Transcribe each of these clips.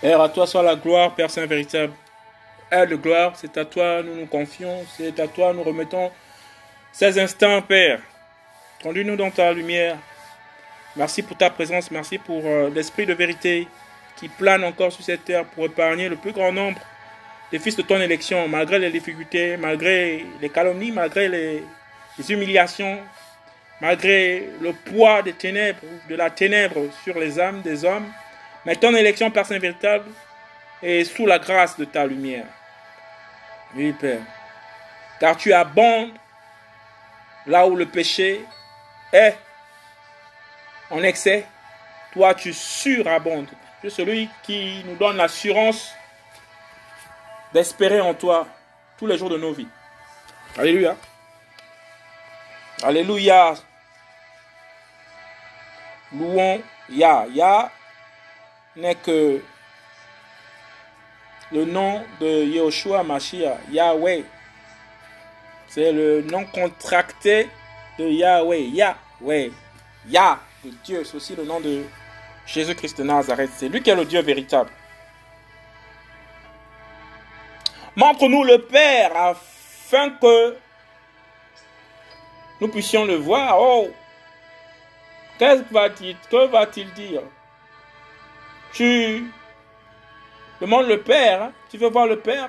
Père, à toi soit la gloire, Père Saint véritable. Aide de gloire, c'est à toi nous nous confions, c'est à toi nous remettons ces instants, Père. Conduis-nous dans ta lumière. Merci pour ta présence, merci pour euh, l'esprit de vérité qui plane encore sur cette terre pour épargner le plus grand nombre des fils de ton élection, malgré les difficultés, malgré les calomnies, malgré les, les humiliations, malgré le poids des ténèbres, de la ténèbre sur les âmes des hommes. Mais ton élection, Père Saint véritable, est sous la grâce de ta lumière. Oui, Père. Car tu abondes là où le péché est en excès. Toi, tu surabondes. Tu es celui qui nous donne l'assurance d'espérer en toi tous les jours de nos vies. Alléluia. Alléluia. Louons Ya. Ya n'est que le nom de Yoshua Mashiach, Yahweh. C'est le nom contracté de Yahweh, Yahweh, Yah de Dieu. C'est aussi le nom de Jésus-Christ de Nazareth. C'est lui qui est le Dieu véritable. Montre-nous le Père afin que nous puissions le voir. Oh, qu'est-ce que va-t-il dire? Tu demandes le Père. Hein? Tu veux voir le Père?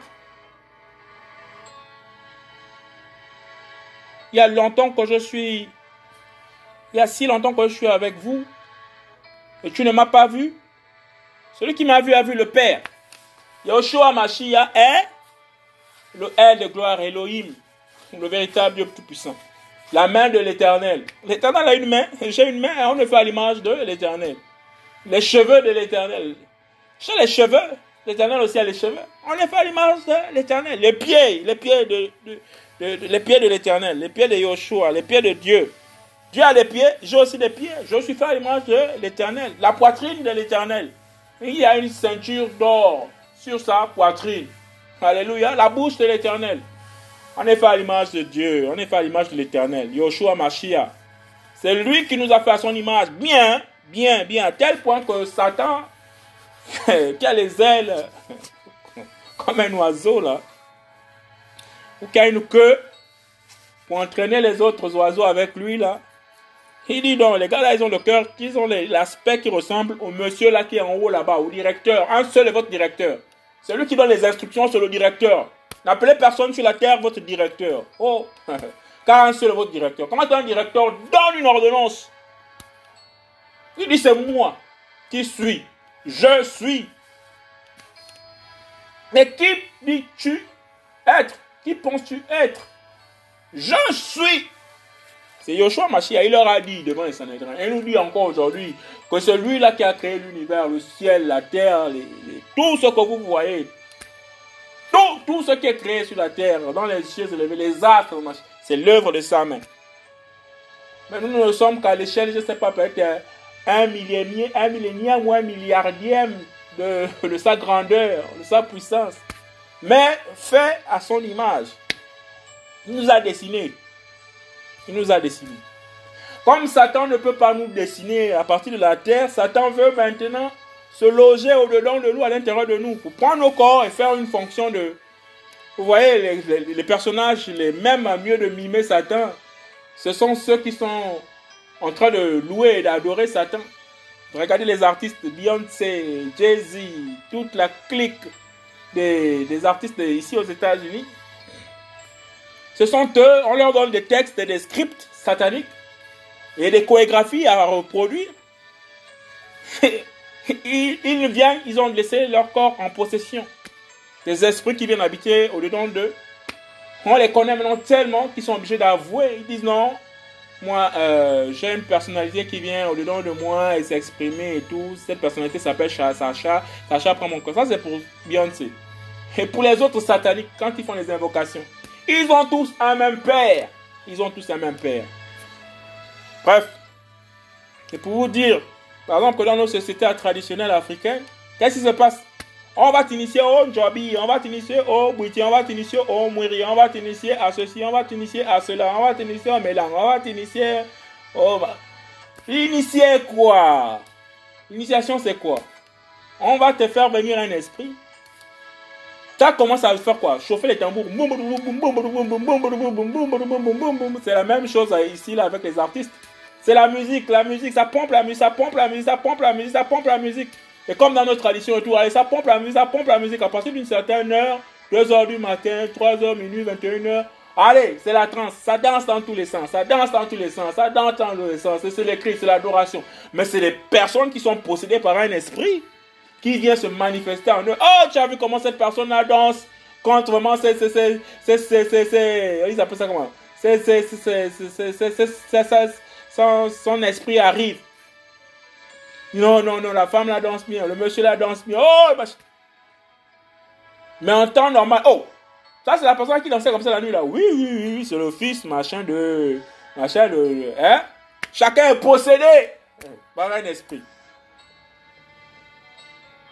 Il y a longtemps que je suis. Il y a si longtemps que je suis avec vous. Et tu ne m'as pas vu. Celui qui m'a vu a vu le Père. Yoshua Mashiach est le aide de gloire Elohim, le véritable Dieu tout-puissant. La main de l'éternel. L'éternel a une main, j'ai une main, on ne fait à l'image de l'éternel. Les cheveux de l'éternel. J'ai les cheveux, l'éternel aussi a les cheveux. On est fait à l'image de l'éternel. Les pieds, les pieds de, les pieds de l'éternel, les pieds de Yoshua, les pieds de Dieu. Dieu a les pieds, j'ai aussi des pieds. Je suis fait à l'image de l'éternel. La poitrine de l'éternel. Il y a une ceinture d'or sur sa poitrine. Alléluia. La bouche de l'éternel. On est fait à l'image de Dieu. On est fait à l'image de l'éternel. Yoshua Mashiach. C'est lui qui nous a fait à son image. Bien, bien, bien. À tel point que Satan, qui a les ailes comme un oiseau là, ou qui a une queue pour entraîner les autres oiseaux avec lui là. Il dit donc, les gars là, ils ont le cœur, ils ont l'aspect qui ressemble au monsieur là qui est en haut là-bas, au directeur. Un seul est votre directeur. C'est lui qui donne les instructions sur le directeur. N'appelez personne sur la terre votre directeur. Oh, car un seul est votre directeur. Comment un directeur donne une ordonnance Il dit c'est moi qui suis. Je suis. Mais qui dis-tu être? Qui penses-tu être? Je suis. C'est Yoshua Mashiach, il leur a dit devant les Sanhédrins. Il nous dit encore aujourd'hui que c'est lui-là qui a créé l'univers, le ciel, la terre, tout ce que vous voyez. Tout, ce qui est créé sur la terre, dans les cieux élevés, les astres, c'est l'œuvre de sa main. Mais nous ne sommes qu'à l'échelle, je ne sais pas, peut-être un millénième, un millénième ou un milliardième de, de sa grandeur, de sa puissance. Mais fait à son image. Il nous a dessiné. Il nous a dessiné. Comme Satan ne peut pas nous dessiner à partir de la terre, Satan veut maintenant se loger au-dedans de nous, à l'intérieur de nous, pour prendre nos corps et faire une fonction de... Vous voyez, les, personnages, les mêmes à mieux de mimer Satan, ce sont ceux qui sont en train de louer et d'adorer Satan. Regardez les artistes, Beyoncé, Jay-Z, toute la clique des, artistes ici aux États-Unis. Ce sont eux, on leur donne des textes et des scripts sataniques et des chorégraphies à reproduire. ils, ils viennent, ils ont laissé leur corps en possession. Des esprits qui viennent habiter au-dedans d'eux. On les connaît maintenant tellement qu'ils sont obligés d'avouer. Ils disent non, moi euh, j'ai une personnalité qui vient au-dedans de moi et s'exprimer et tout. Cette personnalité s'appelle Sacha. Sacha prend mon corps. Ça c'est pour Beyoncé. Et pour les autres sataniques, quand ils font les invocations, ils ont tous un même père. Ils ont tous un même père. Bref, c'est pour vous dire, par exemple, que dans nos sociétés traditionnelles africaines, qu'est-ce qui se passe? On va t'initier au Jobi, on va t'initier au Bouiti, on va t'initier au Mouiri, on va t'initier à ceci, on va t'initier à cela, on va t'initier au Mélang, on va t'initier au... Initier quoi L'initiation, c'est quoi On va te faire venir un esprit. Ça commence à faire quoi Chauffer les tambours. C'est la même chose ici là, avec les artistes. C'est la musique, la musique, ça pompe la musique, ça pompe la musique, ça pompe la musique, ça pompe la musique. Et comme dans notre tradition et tout, allez, ça pompe la musique, ça pompe la musique à partir d'une certaine heure, 2 heures du matin, 3 heures, minuit, 21 heures. Allez, c'est la transe, ça danse dans tous les sens, ça danse dans tous les sens, ça danse dans tous les sens, c'est les cris, c'est l'adoration. Mais c'est les personnes qui sont possédées par un esprit qui vient se manifester en eux. Oh, tu as vu comment cette personne-là danse contre vraiment, c'est, ils appellent ça comment c'est, son, esprit arrive. Non, non, non, la femme la danse bien, le monsieur la danse bien. Oh, mais en temps normal, oh, ça c'est la personne qui dansait comme ça la nuit là. Oui, oui, oui, oui c'est le fils, machin de, machin de, hein. Chacun est possédé par un esprit.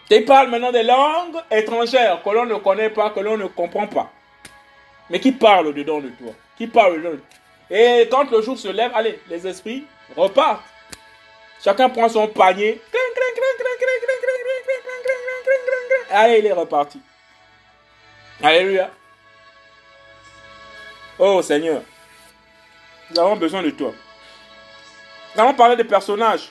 Tu parles maintenant des langues étrangères que l'on ne connaît pas, que l'on ne comprend pas. Mais qui parle dedans de toi? Qui parle dedans de toi? Et quand le jour se lève, allez, les esprits repartent. Chacun prend son panier. Allez, il est reparti. Alléluia. Oh Seigneur, nous avons besoin de toi. Nous allons parler des personnages.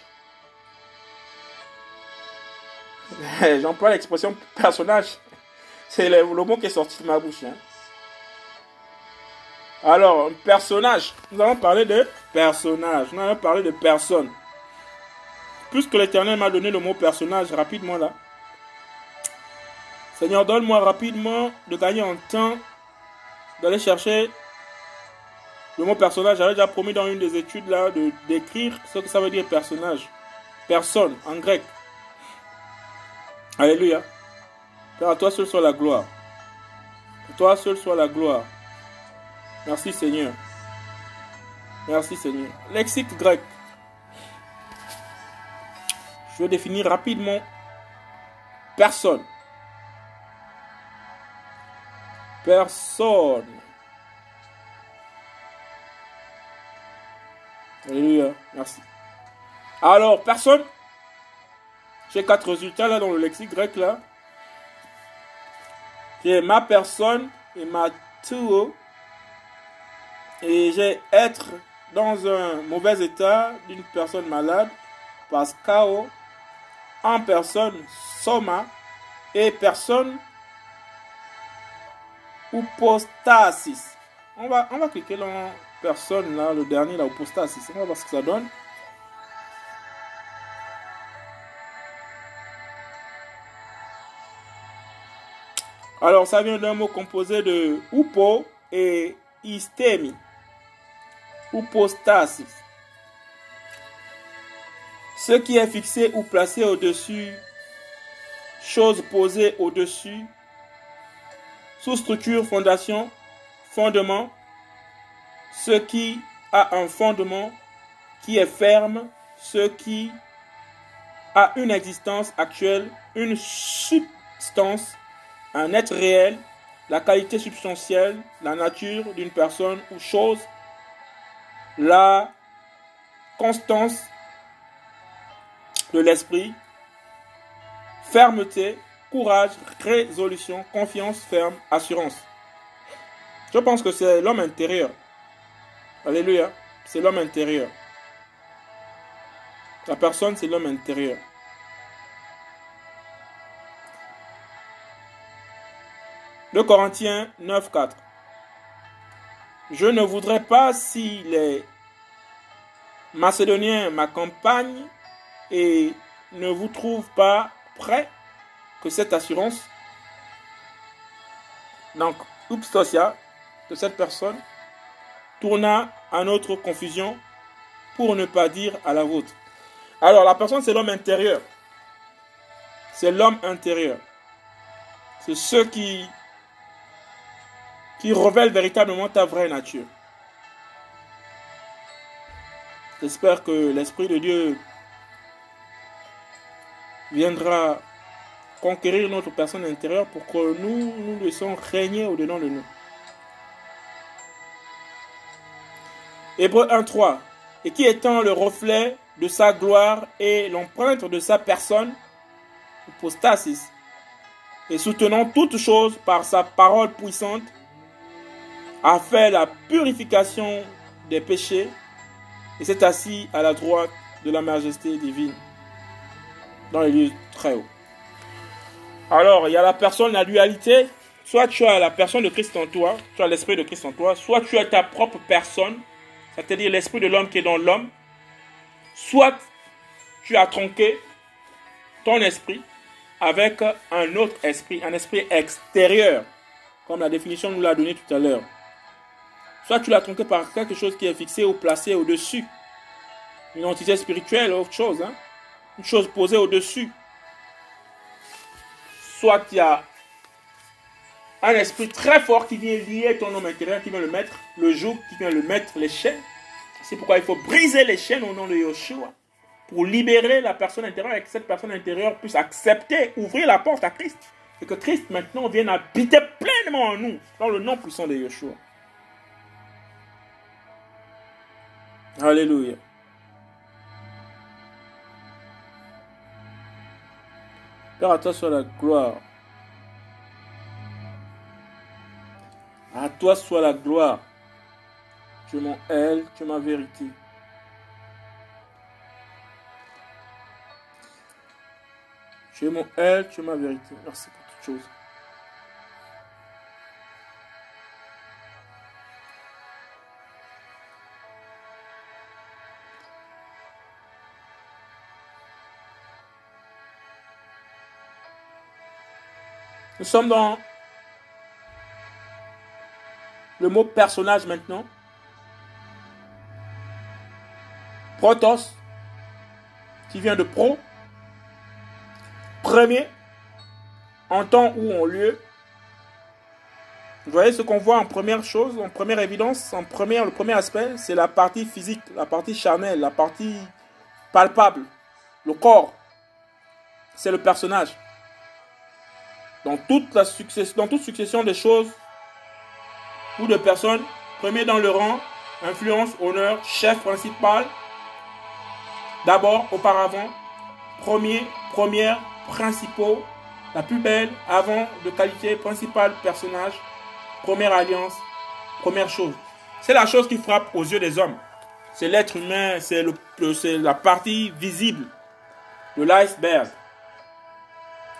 J'emploie l'expression personnage. C'est le, mot qui est sorti de ma bouche. Hein. Alors, personnage. Nous allons parler de personnage. Nous allons parler de personne. Puisque l'Éternel m'a donné le mot personnage rapidement là. Seigneur, donne-moi rapidement de gagner en temps d'aller chercher le mot personnage. J'avais déjà promis dans une des études là de d'écrire ce que ça veut dire personnage. Personne en grec. Alléluia. Père, à toi seul soit la gloire. À toi seul soit la gloire. Merci Seigneur. Merci Seigneur. Lexique grec. Je vais définir rapidement personne. Personne. Alléluia. Merci. Alors, personne. J'ai quatre résultats là dans le lexique grec là. J'ai ma personne et ma tuo et j'ai être dans un mauvais état d'une personne malade, Pascao, en personne, Soma, et personne, Upostasis. On va, on va cliquer dans personne, là, le dernier, là, Upostasis. On va voir ce que ça donne. Alors, ça vient d'un mot composé de upo et istemi hypostasis. Ce qui est fixé ou placé au-dessus, chose posée au-dessus, sous-structure, fondation, fondement, ce qui a un fondement qui est ferme, ce qui a une existence actuelle, une substance, un être réel, la qualité substantielle, la nature d'une personne ou chose, la constance de l'esprit, fermeté, courage, résolution, confiance, ferme, assurance. Je pense que c'est l'homme intérieur. Alléluia. C'est l'homme intérieur. La personne, c'est l'homme intérieur. De Corinthiens 9, 4. Je ne voudrais pas si les Macédoniens m'accompagnent et ne vous trouvent pas prêts que cette assurance, donc upstosia de cette personne, tourna à notre confusion pour ne pas dire à la vôtre. Alors la personne, c'est l'homme intérieur. C'est l'homme intérieur. C'est ceux qui qui révèle véritablement ta vraie nature. J'espère que l'Esprit de Dieu viendra conquérir notre personne intérieure pour que nous nous laissons régner au-dedans de nous. Hébreu 1.3 Et qui étant le reflet de sa gloire et l'empreinte de sa personne, hypostasis, et soutenant toutes choses par sa parole puissante, a fait la purification des péchés et s'est assis à la droite de la majesté divine dans les lieux très hauts. Alors, il y a la personne, la dualité. Soit tu as la personne de Christ en toi, tu as l'esprit de Christ en toi, soit tu as ta propre personne, c'est-à-dire l'esprit de l'homme qui est dans l'homme, soit tu as tronqué ton esprit avec un autre esprit, un esprit extérieur, comme la définition nous l'a donné tout à l'heure. Soit tu l'as tronqué par quelque chose qui est fixé ou placé au-dessus. Une entité spirituelle, autre chose. Hein? Une chose posée au-dessus. Soit il y a un esprit très fort qui vient lier ton homme intérieur, qui vient le mettre, le joug, qui vient le mettre les chaînes. C'est pourquoi il faut briser les chaînes au nom de Yoshua pour libérer la personne intérieure et que cette personne intérieure puisse accepter, ouvrir la porte à Christ. Et que Christ maintenant vienne habiter pleinement en nous, dans le nom puissant de Yeshua. Alléluia. Père, à toi soit la gloire. À toi soit la gloire. Tu es mon elle, tu es ma vérité. Tu es mon elle, tu es ma vérité. Merci pour toutes choses. Nous sommes dans le mot personnage maintenant. Protos, qui vient de pro. Premier, en temps ou en lieu. Vous voyez ce qu'on voit en première chose, en première évidence, en première, le premier aspect, c'est la partie physique, la partie charnelle, la partie palpable, le corps. C'est le personnage dans toute, la succession, dans toute succession de choses ou de personnes, premier dans le rang, influence, honneur, chef principal, d'abord, auparavant, premier, première, principaux, la plus belle, avant, de qualité, principal, personnage, première alliance, première chose. C'est la chose qui frappe aux yeux des hommes. C'est l'être humain, c'est la partie visible de l'iceberg.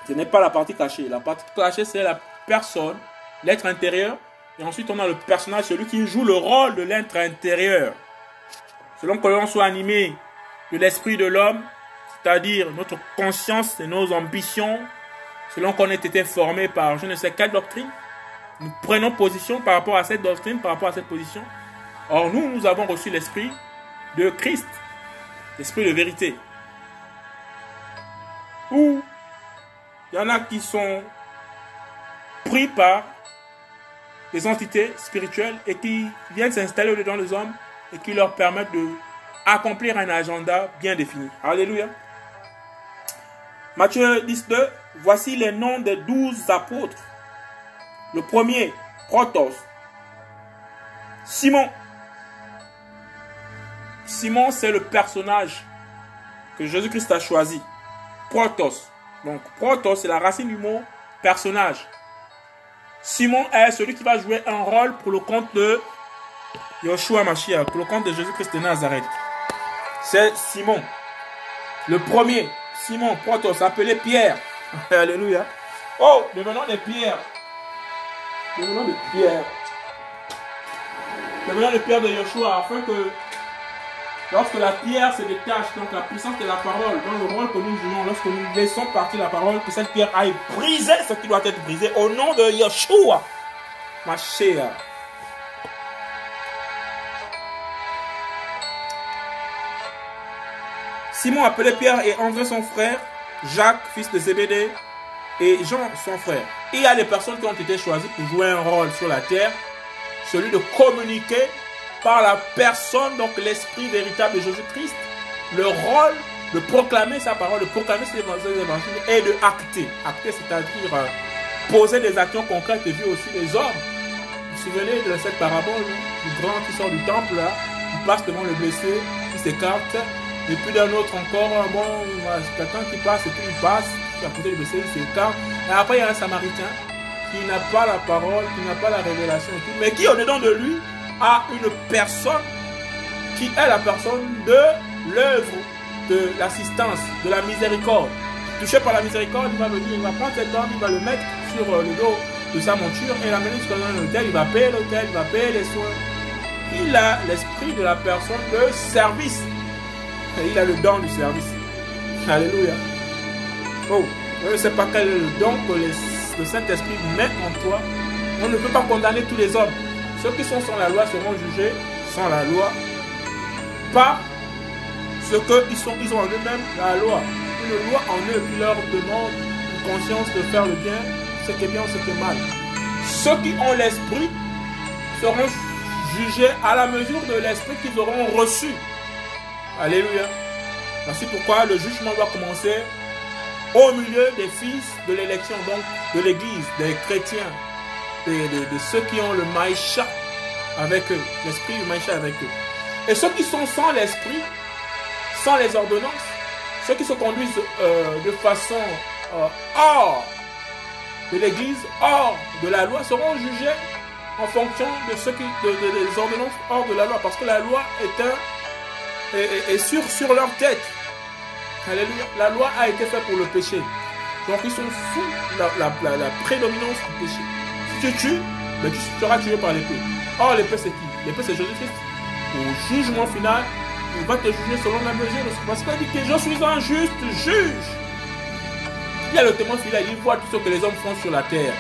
Ce n'est pas la partie cachée. La partie cachée, c'est la personne, l'être intérieur. Et ensuite, on a le personnage, celui qui joue le rôle de l'être intérieur. Selon que l'on soit animé de l'esprit de l'homme, c'est-à-dire notre conscience et nos ambitions, selon qu'on ait été formé par je ne sais quelle doctrine, nous prenons position par rapport à cette doctrine, par rapport à cette position. Or, nous, nous avons reçu l'esprit de Christ, l'esprit de vérité. Ou il y en a qui sont pris par des entités spirituelles et qui viennent s'installer dedans les hommes et qui leur permettent de accomplir un agenda bien défini. Alléluia. Matthieu 12, voici les noms des douze apôtres. Le premier, Protos. Simon. Simon, c'est le personnage que Jésus-Christ a choisi. Protos. Donc, protos, c'est la racine du mot personnage. Simon est celui qui va jouer un rôle pour le compte de Yoshua Mashiach, pour le compte de Jésus-Christ de Nazareth. C'est Simon. Le premier, Simon, protos, appelé Pierre. Alléluia. Oh, devenons des pierres. Devenons des pierres. Devenons des pierres de Yoshua afin que Lorsque la pierre se détache, donc la puissance de la parole, dans le rôle que nous jouons, lorsque nous laissons partir la parole, que cette pierre aille briser ce qui doit être brisé au nom de Yeshua, ma chère. Simon appelait Pierre et André son frère, Jacques, fils de Zébédée, et Jean son frère. il y a des personnes qui ont été choisies pour jouer un rôle sur la terre, celui de communiquer par la personne, donc l'esprit véritable de Jésus-Christ, le rôle de proclamer sa parole, de proclamer ses évangiles et de acter. Acter, c'est-à-dire euh, poser des actions concrètes et vu aussi les hommes. Vous vous souvenez de cette parabole du grand qui sort du temple, là, qui passe devant le blessé, qui s'écarte, Et puis d'un autre encore, bon, quelqu'un qui passe et puis il passe, à côté de c'est c'est calme. Et après, il y a un samaritain qui n'a pas la parole, qui n'a pas la révélation mais qui au-dedans de lui a une personne qui est la personne de l'œuvre de l'assistance, de la miséricorde. Touché par la miséricorde, il va venir, il va prendre cet homme, il va le mettre sur euh, le dos de sa monture et l'amener jusqu'à un hôtel, il va payer l'hôtel, il va payer les soins. Il a l'esprit de la personne de service. Il a le don du service. Alléluia. Oh, je ne sais pas quel est le don que le Saint-Esprit met en toi. On ne peut pas condamner tous les hommes. Ceux qui sont sans la loi seront jugés sans la loi par ce qu'ils sont, ils ont en eux-mêmes la loi. Une loi en eux qui leur demande une conscience de faire le bien, ce qui est bien, ce qui est mal. Ceux qui ont l'esprit seront jugés à la mesure de l'esprit qu'ils auront reçu. Alléluia. Voici pourquoi le jugement doit commencer au milieu des fils de l'élection, donc de l'Église, des chrétiens, de, de, ceux qui ont le maïcha avec eux, l'esprit du maïcha avec eux. Et ceux qui sont sans l'esprit, sans les ordonnances, ceux qui se conduisent euh, de façon euh, hors de l'Église, hors de la loi, seront jugés en fonction de ce qui, des ordonnances hors de la loi, parce que la loi est un est, sur, sur leur tête. Alléluia. La loi a été faite pour le péché. Donc ils sont sous la, la, prédominance du péché. Si tu tues, ben, tu seras tué par l'épée. Or, l'épée c'est qui? L'épée c'est Jésus-Christ. Au jugement final, il va te juger selon la mesure de ce Parce qu'il dit que je suis un juste juge. Il y a le témoin fidèle, il voit tout ce que les hommes font sur la terre.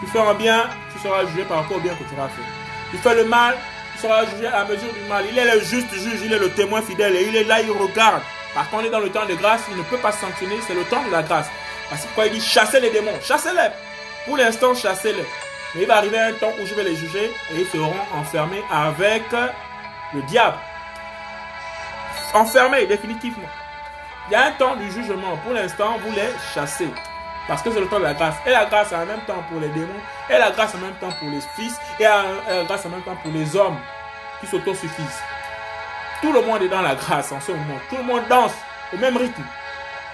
Tu fais un bien, tu seras jugé par rapport au bien que tu auras fait. Tu fais le mal, tu seras jugé à mesure du mal. Il est le juste juge, il est le témoin fidèle et il est là, il regarde. Par contre, on est dans le temps de grâce, il ne peut pas sanctionner, c'est le temps de la grâce. Parce que il dit chassez les démons, chassez-les. Pour l'instant, chassez-les. Mais il va arriver un temps où je vais les juger et ils seront enfermés avec le diable. Enfermés définitivement. Il y a un temps du jugement. Pour l'instant, vous les chassez. Parce que c'est le temps de la grâce. Et la grâce en même temps pour les démons. Et la grâce en même temps pour les fils. Et la grâce en même temps pour les hommes qui s'autosuffisent. Tout le monde est dans la grâce en ce moment. Tout le monde danse au même rythme.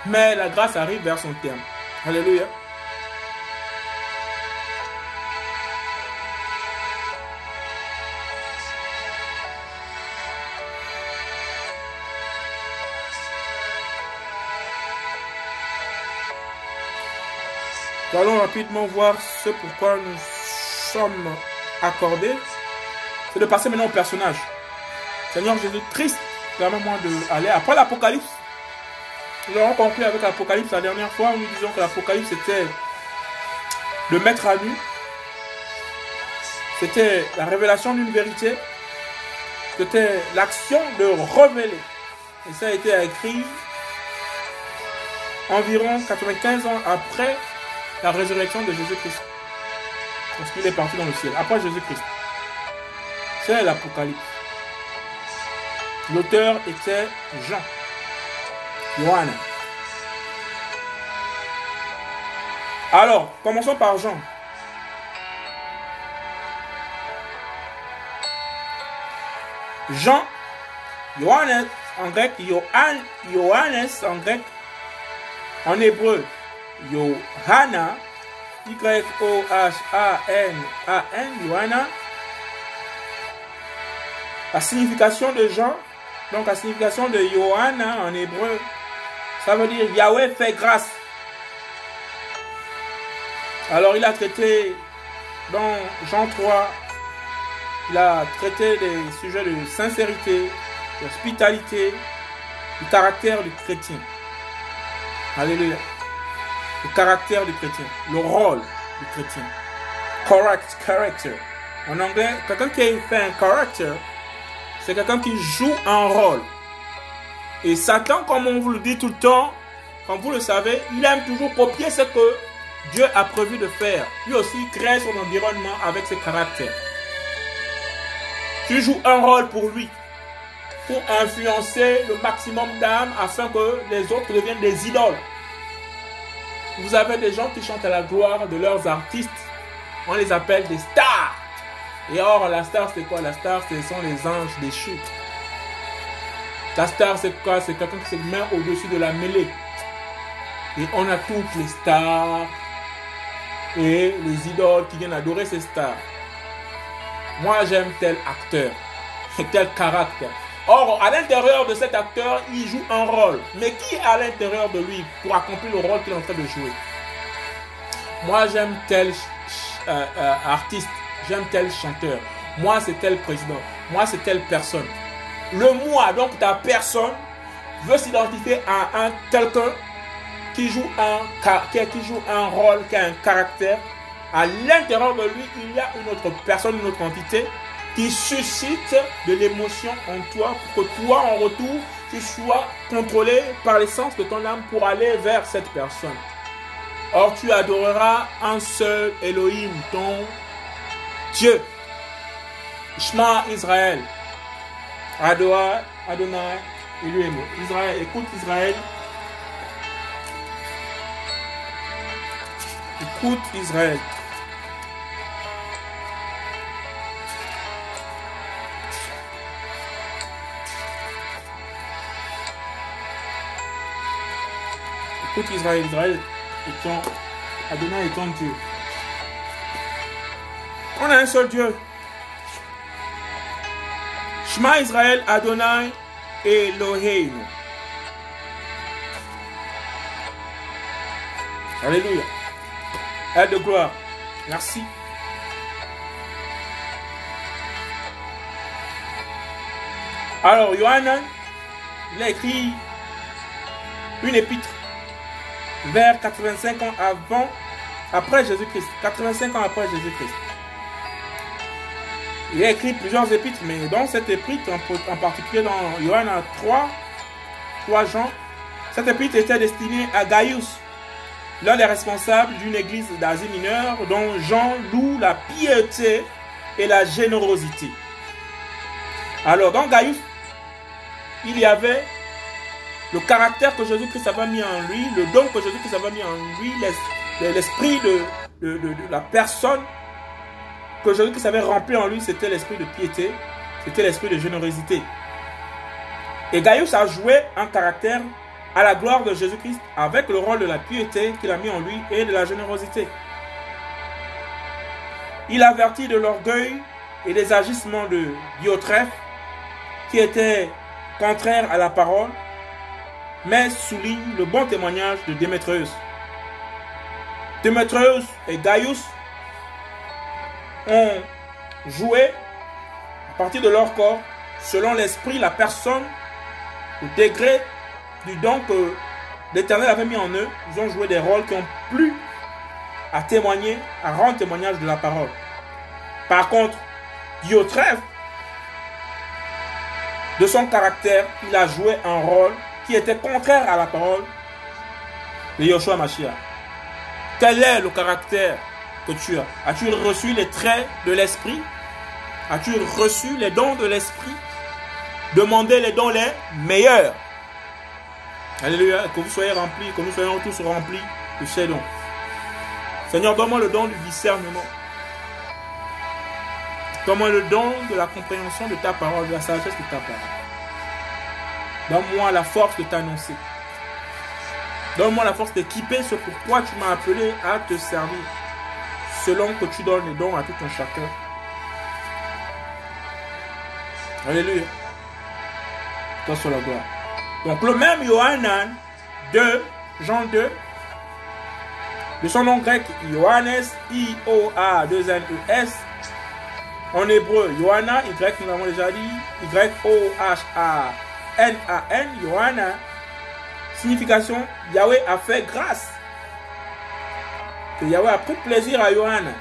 Mais la grâce arrive vers son terme. Alléluia. Allons rapidement voir ce pourquoi nous sommes accordés. C'est de passer maintenant au personnage. Seigneur Jésus-Christ, permets-moi d'aller après l'Apocalypse. Nous avons conclu avec l'Apocalypse la dernière fois. Nous disons que l'Apocalypse était le mettre à nu. C'était la révélation d'une vérité. C'était l'action de révéler. Et ça a été écrit environ 95 ans après la résurrection de Jésus-Christ. Parce qu'il est parti dans le ciel. Après Jésus-Christ. C'est l'Apocalypse. L'auteur était Jean. Johannes. Alors, commençons par Jean. Jean, Johannes en grec, Johannes en grec, en hébreu, Johanna, Y-O-H-A-N-A-N, Johanna. La signification de Jean, donc la signification de Johanna en hébreu, ça veut dire Yahweh fait grâce. Alors il a traité dans Jean 3, il a traité des sujets de sincérité, d'hospitalité, du caractère du chrétien. Alléluia le caractère du chrétien, le rôle du chrétien. Correct character. En anglais, quelqu'un qui fait un character, c'est quelqu'un qui joue un rôle. Et Satan, comme on vous le dit tout le temps, comme vous le savez, il aime toujours copier ce que Dieu a prévu de faire. Lui aussi crée son environnement avec ses caractères. Tu joues un rôle pour lui, pour influencer le maximum d'âmes afin que les autres deviennent des idoles. Vous avez des gens qui chantent à la gloire de leurs artistes. On les appelle des stars. Et or, la star, c'est quoi? La star, ce sont les anges déchus. Ta star, c'est quoi? C'est quelqu'un qui se met au-dessus de la mêlée. Et on a toutes les stars et les idoles qui viennent adorer ces stars. Moi, j'aime tel acteur, tel caractère. Or, à l'intérieur de cet acteur, il joue un rôle. Mais qui est à l'intérieur de lui pour accomplir le rôle qu'il est en train de jouer? Moi, j'aime tel euh, euh, artiste, j'aime tel chanteur. Moi, c'est tel président. Moi, c'est telle personne. Le moi, donc ta personne, veut s'identifier à un quelqu'un qui qui joue un rôle, qui a un caractère. À l'intérieur de lui, il y a une autre personne, une autre entité qui suscite de l'émotion en toi pour que toi, en retour, tu sois contrôlé par l'essence de ton âme pour aller vers cette personne. Or, tu adoreras un seul Elohim, ton Dieu. Shema Israël. Adoa, Adonai, Elohim. Israël, écoute Israël. Écoute Israël. Écoute Israël, Israël étant Adonai étant Dieu. On a un seul Dieu. Shema Israël, Adonai Elohim. Alléluia. Aide de gloire. Merci. Alors, Yohanan, il a écrit une épître vers 85 ans avant, après Jésus-Christ. 85 ans après Jésus-Christ. Il a écrit plusieurs épîtres, mais dans cette épître, en, particulier dans Yohanna 3, 3 Jean, cette épître était destinée à Gaius, l'un des responsables d'une église d'Asie mineure dont Jean loue la piété et la générosité. Alors, dans Gaius, il y avait le caractère que Jésus-Christ avait mis en lui, le don que Jésus-Christ avait mis en lui, l'esprit de, la personne que Jésus-Christ avait rempli en lui, c'était l'esprit de piété, c'était l'esprit de générosité. Et Gaius a joué un caractère à la gloire de Jésus-Christ avec le rôle de la piété qu'il a mis en lui et de la générosité. Il avertit de l'orgueil et des agissements de Diotrephe qui étaient contraires à la parole mais souligne le bon témoignage de Démétreus. Démétreus et Gaius ont joué à partir de leur corps, selon l'esprit, la personne, le degré du don que l'Éternel avait mis en eux. Ils ont joué des rôles qui ont plu à témoigner, à rendre témoignage de la parole. Par contre, Diotrephe, de son caractère, il a joué un rôle qui était contraire à la parole de Yoshua Mashiach. Quel est le caractère que tu as As-tu reçu les traits de l'esprit? As-tu reçu les dons de l'esprit? Demandez les dons les meilleurs. Alléluia. Que vous soyez remplis, que nous soyons tous remplis de ces dons. Seigneur, donne-moi le don du discernement. Donne-moi le don de la compréhension de ta parole, de la sagesse de ta parole. Donne-moi la force de t'annoncer. Donne-moi la force d'équiper ce pourquoi tu m'as appelé à te servir. Selon que tu donnes les dons à tout un chacun. Alléluia. Toi sur la gloire. Donc le même Yohanan 2, Jean 2, de son nom grec Johannes, I-O-A, 2 N E S. En hébreu, Yohana, Y, nous l'avons déjà dit, Y-O-H-A. N-A-N, Johanna, signification Yahweh a fait grâce. Que Yahweh a pris plaisir à Johanna.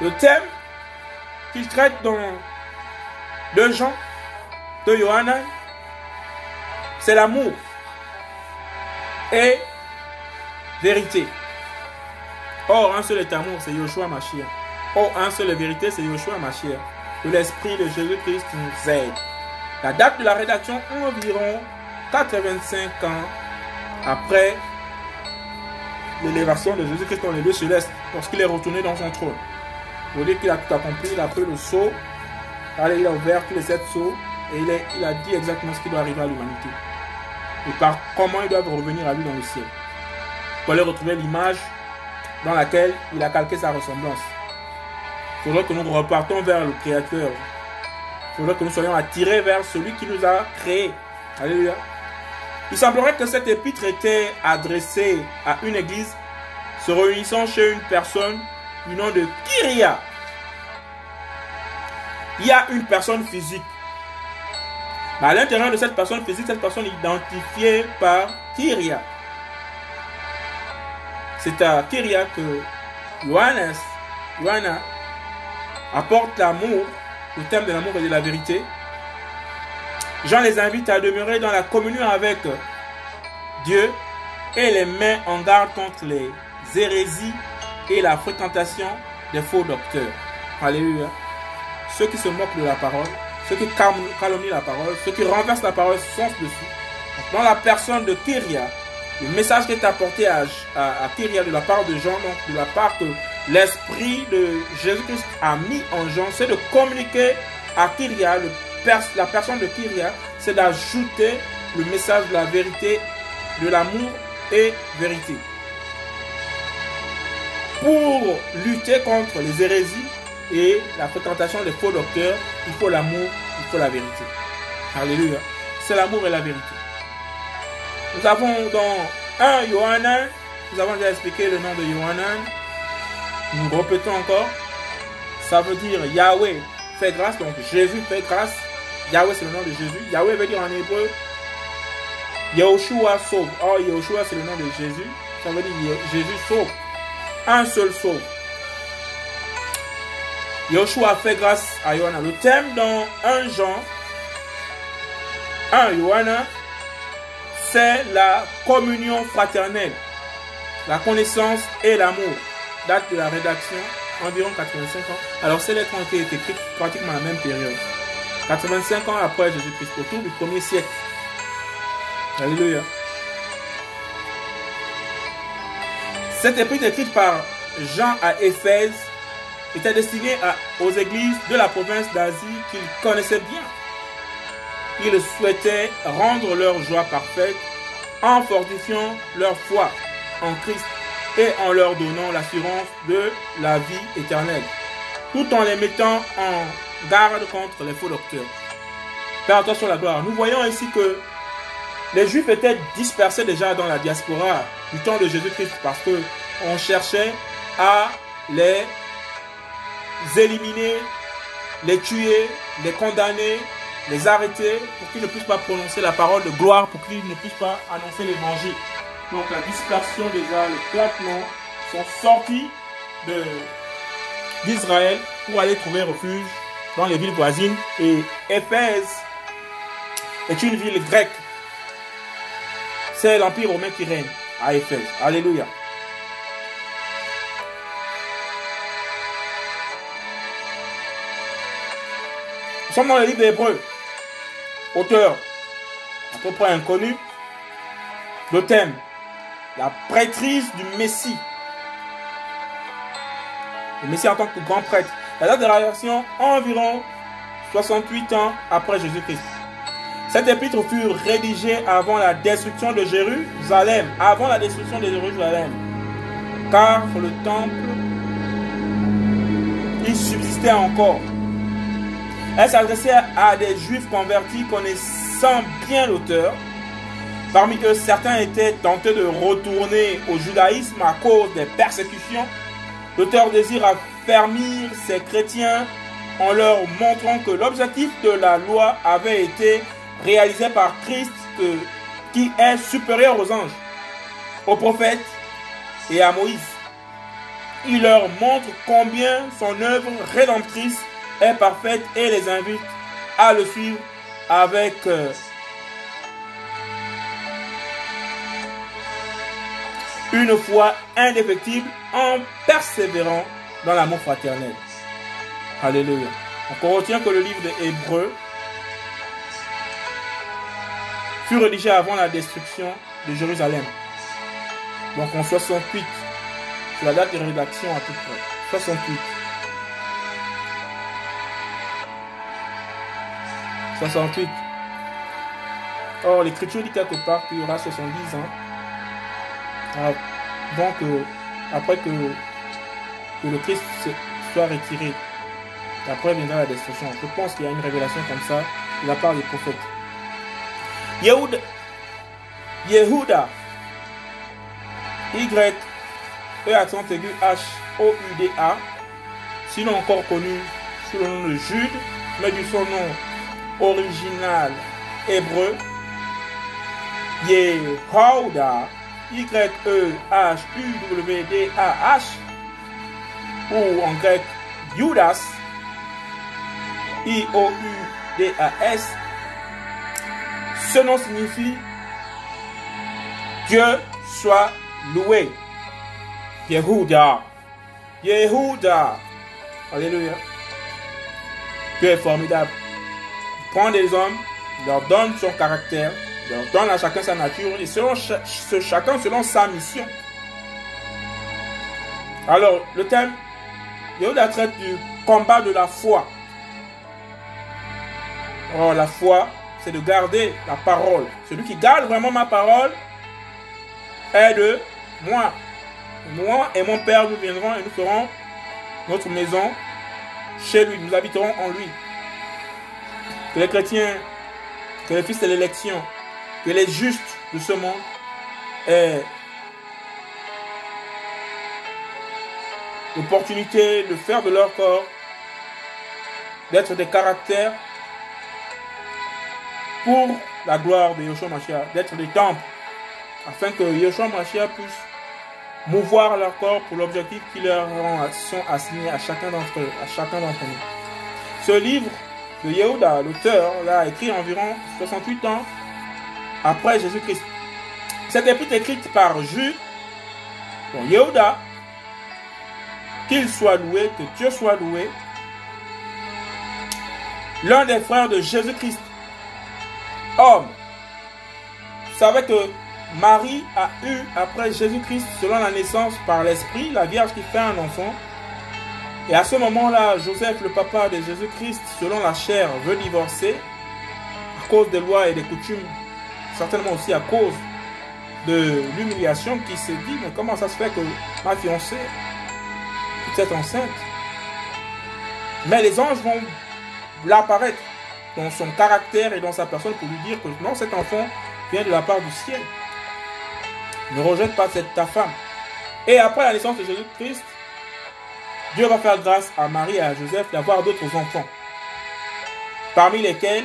Le thème qu'il traite dans deux gens de Johanna, c'est l'amour et vérité. Or, un seul est amour, c'est Yoshua Mashiach. Or, un seul est vérité, c'est Yoshua Mashiach. Que l'Esprit de Jésus-Christ nous aide. La date de la rédaction, environ 85 ans après l'élévation de Jésus-Christ dans les lieux célestes, lorsqu'il est retourné dans son trône. Pour dire qu'il a tout accompli, il a pris le sceau, il a ouvert tous les sept sceaux, Et il, a dit exactement ce qui doit arriver à l'humanité. Et par comment ils doivent revenir à lui dans le ciel. Pour aller retrouver l'image dans laquelle il a calqué sa ressemblance. Il faudrait que nous repartons vers le Créateur. Faudrait que nous soyons attirés vers celui qui nous a créés. Alléluia. Il semblerait que cette épître était adressée à une église se réunissant chez une personne du nom de Kyria. Il y a une personne physique. Mais à l'intérieur de cette personne physique, cette personne identifiée par Kyria. C'est à Kyria que Johannes, Johanna apporte l'amour, le thème de l'amour et de la vérité. Jean les invite à demeurer dans la communion avec Dieu et les met en garde contre les hérésies et la fréquentation des faux docteurs. Alléluia. Ceux qui se moquent de la parole, ceux qui calomnient la parole, ceux qui renversent la parole sont dessus. Dans la personne de Kyria, le message qui est apporté à, à, Kyria de la part de Jean, donc de la part que l'Esprit de Jésus-Christ a mis en Jean, c'est de communiquer à Kyria, la personne de Kyria, c'est d'ajouter le message de la vérité, de l'amour et vérité. Pour lutter contre les hérésies et la fréquentation des faux docteurs, il faut l'amour, il faut la vérité. Alléluia. C'est l'amour et la vérité. Nous avons dans 1 Yohanan, nous avons déjà expliqué le nom de Yohanan. Nous répétons encore. Ça veut dire Yahweh fait grâce, donc Jésus fait grâce. Yahweh c'est le nom de Jésus. Yahweh veut dire en hébreu Yahushua sauve. Or Yahushua c'est le nom de Jésus. Ça veut dire Jésus sauve. Un seul sauve. Yahushua fait grâce à Yohanan. Le thème dans 1 Jean, 1 Yohanan, c'est la communion fraternelle, la connaissance et l'amour. Date de la rédaction, environ 85 ans. Alors ces lettres ont été écrites pratiquement à la même période. 85 ans après Jésus-Christ, autour du premier siècle. Alléluia. Cette épître écrite par Jean à Éphèse était destinée aux églises de la province d'Asie qu'il connaissait bien. Il souhaitait rendre leur joie parfaite en fortifiant leur foi en Christ et en leur donnant l'assurance de la vie éternelle, tout en les mettant en garde contre les faux docteurs. Fais attention la gloire. Nous voyons ici que les Juifs étaient dispersés déjà dans la diaspora du temps de Jésus-Christ parce que on cherchait à les éliminer, les tuer, les condamner, les arrêter pour qu'ils ne puissent pas prononcer la parole de gloire, pour qu'ils ne puissent pas annoncer l'évangile. Donc la dispersion déjà, les sont sortis d'Israël pour aller trouver refuge dans les villes voisines. Et Éphèse est une ville grecque. C'est l'Empire romain qui règne à Éphèse. Alléluia. Nous sommes dans le livre d'Hébreu. Auteur à peu près inconnu. Le thème, la prêtrise du Messie. Le Messie en tant que grand prêtre. La date de la réaction, environ 68 ans après Jésus-Christ. Cette épître fut rédigée avant la destruction de Jérusalem. Avant la destruction de Jérusalem. Car le temple, il subsistait encore. Elle s'adressait à des juifs convertis connaissant bien l'auteur. Parmi eux, certains étaient tentés de retourner au judaïsme à cause des persécutions. L'auteur désire affermir ces chrétiens en leur montrant que l'objectif de la loi avait été réalisé par Christ qui est supérieur aux anges, aux prophètes et à Moïse. Il leur montre combien son œuvre rédemptrice est parfaite et les invite à le suivre avec euh, une foi indéfectible en persévérant dans l'amour fraternel. Alléluia. Donc on retient que le livre des Hébreux fut rédigé avant la destruction de Jérusalem. Donc en 68. C'est la date de rédaction à peu près. 68. 68. Or, l'écriture dit quelque part qu'il y aura 70 ans. Donc, euh, après que, que le Christ soit retiré, après viendra la destruction. Je pense qu'il y a une révélation comme ça de la part des prophètes. Yehuda, Yehuda Y, E accent aigu, H, O, U, D, A, sinon encore connu sous le nom de Jude, mais du son nom original hébreu, Yehuda, Y-E-H-U-W-D-A-H, ou en grec Judas, I-O-U-D-A-S, ce nom signifie Dieu soit loué. Yehuda. Yehuda. Alléluia. Dieu est formidable. Il prend des hommes, il leur donne son caractère, leur donne à chacun sa nature, et selon chacun selon sa mission. Alors, le thème, Yehuda traite du combat de la foi. Oh, la foi, c'est de garder la parole. Celui qui garde vraiment ma parole est de moi. Moi et mon Père, nous viendrons et nous ferons notre maison chez lui. Nous habiterons en lui. Que les chrétiens, que les fils de l'élection, que les justes de ce monde aient l'opportunité de faire de leur corps, d'être des caractères pour la gloire de Yeshua Mashiach, d'être des temples, afin que Yeshua Mashiach puisse mouvoir leur corps pour l'objectif qui leur sont assignés à chacun d'entre eux, à chacun d'entre nous. Ce livre de Yehuda, l'auteur, l'a écrit environ 68 ans après Jésus-Christ. Cette épître écrite par Jude, donc Yehuda, qu'il soit loué, que Dieu soit loué, l'un des frères de Jésus-Christ, homme. Vous savez que Marie a eu, après Jésus-Christ, selon la naissance par l'Esprit, la Vierge qui fait un enfant. Et à ce moment-là, Joseph, le papa de Jésus-Christ, selon la chair, veut divorcer à cause des lois et des coutumes, certainement aussi à cause de l'humiliation qui s'est dit, mais comment ça se fait que ma fiancée est enceinte? Mais les anges vont l'apparaître dans son caractère et dans sa personne pour lui dire que non, cet enfant vient de la part du ciel. Ne rejette pas cette, ta femme. Et après la naissance de Jésus-Christ, Dieu va faire grâce à Marie et à Joseph d'avoir d'autres enfants. Parmi lesquels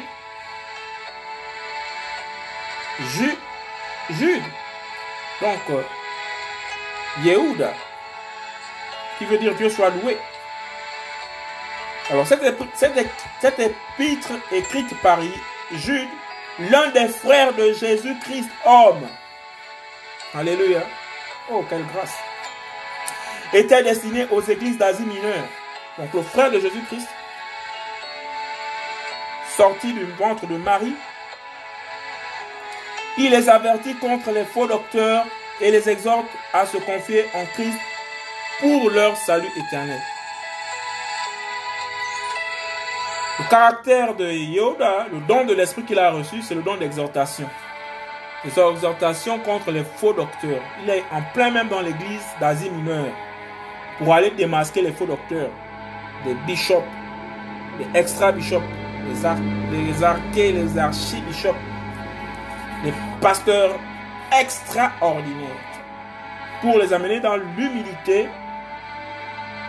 Jude. Donc, euh, Yehuda, qui veut dire Dieu soit loué. Alors, cette, cette épître écrite par Jude, l'un des frères de Jésus-Christ, homme, Alléluia. Oh, quelle grâce. Était destiné aux églises d'Asie mineure. Donc le frère de Jésus-Christ, sorti du ventre de Marie, il les avertit contre les faux docteurs et les exhorte à se confier en Christ pour leur salut éternel. Le caractère de Yoda, le don de l'esprit qu'il a reçu, c'est le don d'exhortation des exhortations contre les faux docteurs. Il est en plein même dans l'église d'Asie mineure pour aller démasquer les faux docteurs, les bishops, les extra-bishops, les, ar les les archi-bishops, les pasteurs extraordinaires, pour les amener dans l'humilité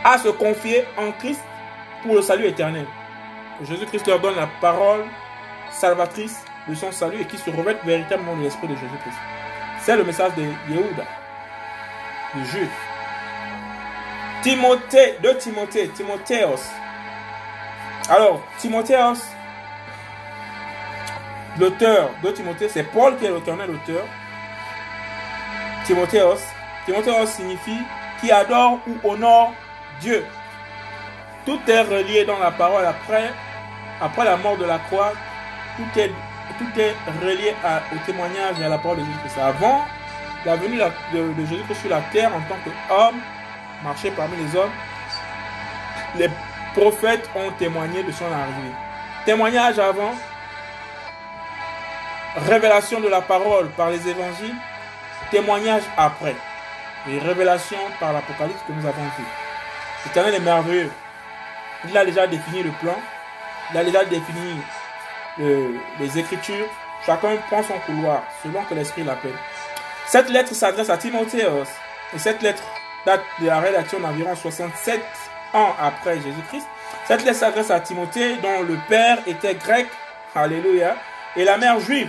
à se confier en Christ pour le salut éternel. Jésus-Christ leur donne la parole salvatrice de son salut et qui se revêtent véritablement de l'esprit de Jésus-Christ. C'est le message de Yehuda, de Jude. Timothée, de Timothée, Timothéos. Alors, Timothéos, l'auteur de Timothée, c'est Paul qui est l'auteur, l'auteur. Timothéos. Timothéos signifie qui adore ou honore Dieu. Tout est relié dans la parole après, après la mort de la croix. Tout est tout est relié au témoignage et à la parole de Jésus-Christ. Avant la venue de, Jésus-Christ sur la terre en tant qu'homme, marché parmi les hommes, les prophètes ont témoigné de son arrivée. Témoignage avant, révélation de la parole par les évangiles, témoignage après, et révélation par l'Apocalypse que nous avons vu. L'Éternel est merveilleux. Il a déjà défini le plan, il a déjà défini les Écritures. Chacun prend son couloir selon que l'Esprit l'appelle. Cette lettre s'adresse à Timothée et cette lettre date de la rédaction d'environ 67 ans après Jésus-Christ. Cette lettre s'adresse à Timothée dont le père était grec, alléluia, et la mère juive.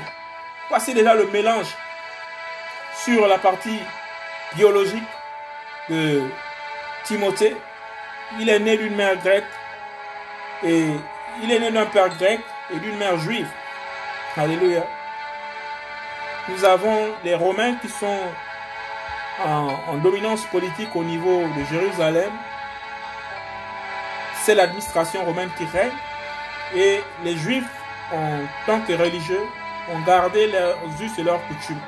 Voici déjà le mélange sur la partie biologique de Timothée. Il est né d'une mère grecque et il est né d'un père grec et d'une mère juive. Alléluia. Nous avons les Romains qui sont en, en dominance politique au niveau de Jérusalem. C'est l'administration romaine qui règne et les Juifs, en tant que religieux, ont gardé leurs us et leurs coutumes.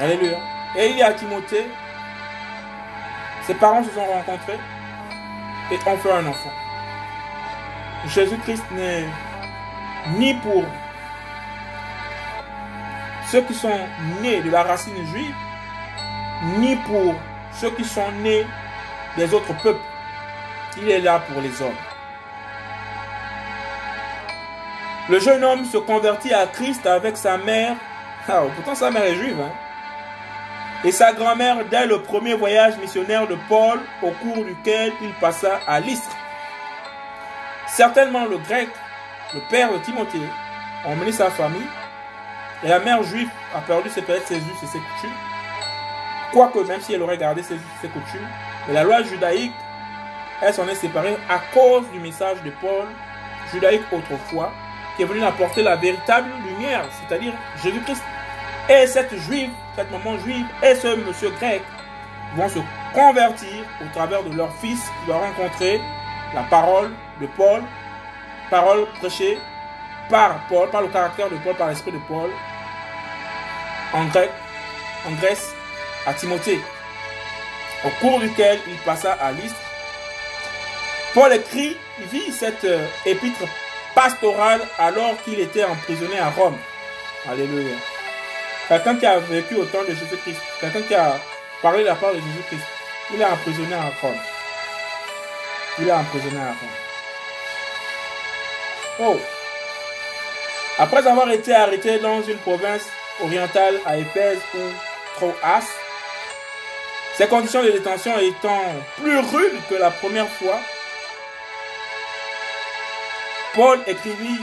Alléluia. Et il y a Timothée. Ses parents se sont rencontrés et ont fait un enfant. Jésus-Christ n'est ni pour ceux qui sont nés de la racine juive, ni pour ceux qui sont nés des autres peuples. Il est là pour les hommes. Le jeune homme se convertit à Christ avec sa mère. Ah, pourtant sa mère est juive. Hein? Et sa grand-mère dès le premier voyage missionnaire de Paul, au cours duquel il passa à l'Istre. Certainement le grec, le père de Timothée, a emmené sa famille. Et la mère juive a perdu ses pères, ses us et ses coutumes. Quoique, même si elle aurait gardé ses us et ses coutumes, mais la loi judaïque, elle s'en est séparée à cause du message de Paul, judaïque autrefois, qui est venu apporter la véritable lumière, c'est-à-dire Jésus-Christ. Et cette juive, cette maman juive et ce monsieur grec vont se convertir au travers de leur fils qui va rencontrer la parole de Paul, parole prêchée par Paul, par le caractère de Paul, par l'esprit de Paul, en grec, en Grèce, à Timothée, au cours duquel il passa à l'Istre. Paul écrit, il vit cette euh, épître pastorale alors qu'il était emprisonné à Rome. Alléluia. Quelqu'un qui a vécu au temps de Jésus-Christ, quelqu'un qui a parlé la parole de Jésus-Christ, il est emprisonné à Rome. Il est emprisonné à Rome. Oh. Après avoir été arrêté dans une province orientale à Éphèse ou Troas, ses conditions de détention étant plus rudes que la première fois, Paul écrivit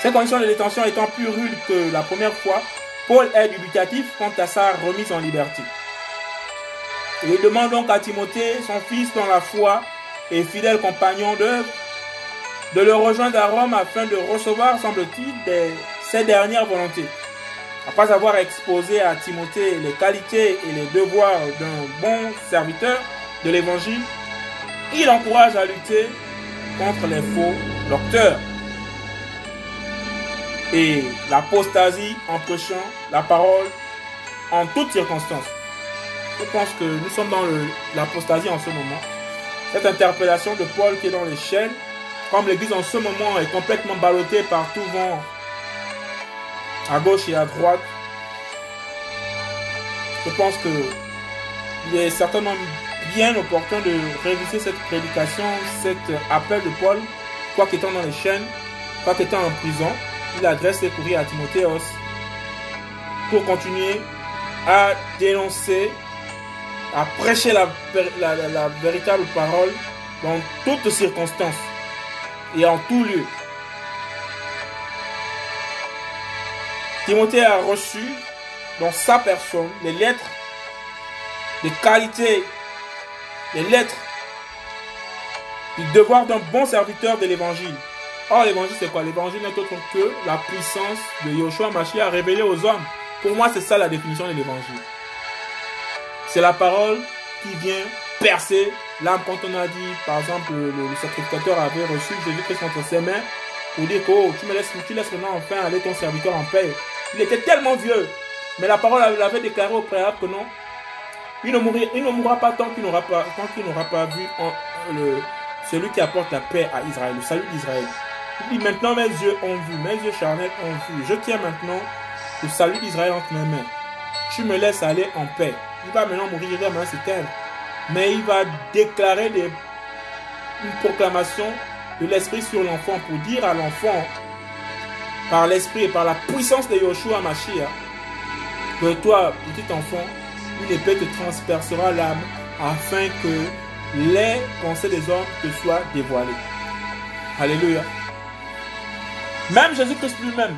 Ces conditions de détention étant plus rudes que la première fois, Paul est dubitatif quant à sa remise en liberté. Il demande donc à Timothée, son fils dans la foi et fidèle compagnon d'œuvre, de le rejoindre à Rome afin de recevoir, semble-t-il, ses dernières volontés. Après avoir exposé à Timothée les qualités et les devoirs d'un bon serviteur de l'Évangile, il encourage à lutter contre les faux docteurs et l'apostasie en prêchant la parole en toutes circonstances. Je pense que nous sommes dans l'apostasie en ce moment. Cette interpellation de Paul qui est dans les chaînes, comme l'Église en ce moment est complètement ballottée par tout vent, à gauche et à droite, je pense que il est certainement bien opportun de réviser cette prédication, cet appel de Paul, quoi qu'étant dans les chaînes, quoi qu'étant en prison, il adresse ses courriers à Timothéos pour continuer à dénoncer, à prêcher la, véritable parole dans toutes circonstances et en tout lieu. Timothée a reçu dans sa personne les lettres les qualités, les lettres du devoir d'un bon serviteur de l'évangile. Or, l'évangile, c'est quoi? L'évangile n'est autre que la puissance de Yoshua Mashiach révélée aux hommes. Pour moi, c'est ça la définition de l'évangile. C'est la parole qui vient percer l'âme. Quand on a dit, par exemple, le, sacrificateur avait reçu Jésus-Christ entre ses mains pour dire que oh, tu me laisses, tu laisses maintenant enfin aller ton serviteur en paix. Il était tellement vieux. Mais la parole avait déclaré au préalable que non. Il ne, mourra, pas tant qu'il n'aura pas, pas vu le, celui qui apporte la paix à Israël, le salut d'Israël. Il dit maintenant mes yeux ont vu, mes yeux charnels ont vu. Je tiens maintenant le salut d'Israël entre mes mains. Tu me laisses aller en paix. Il va maintenant mourir, va maintenant s'éteindre. Mais il va déclarer une proclamation de l'esprit sur l'enfant pour dire à l'enfant, par l'esprit et par la puissance de Yoshua Mashiach, que toi, petit enfant, une épée te transpercera l'âme afin que les pensées des hommes te soient dévoilées. Alléluia. Même Jésus-Christ lui-même,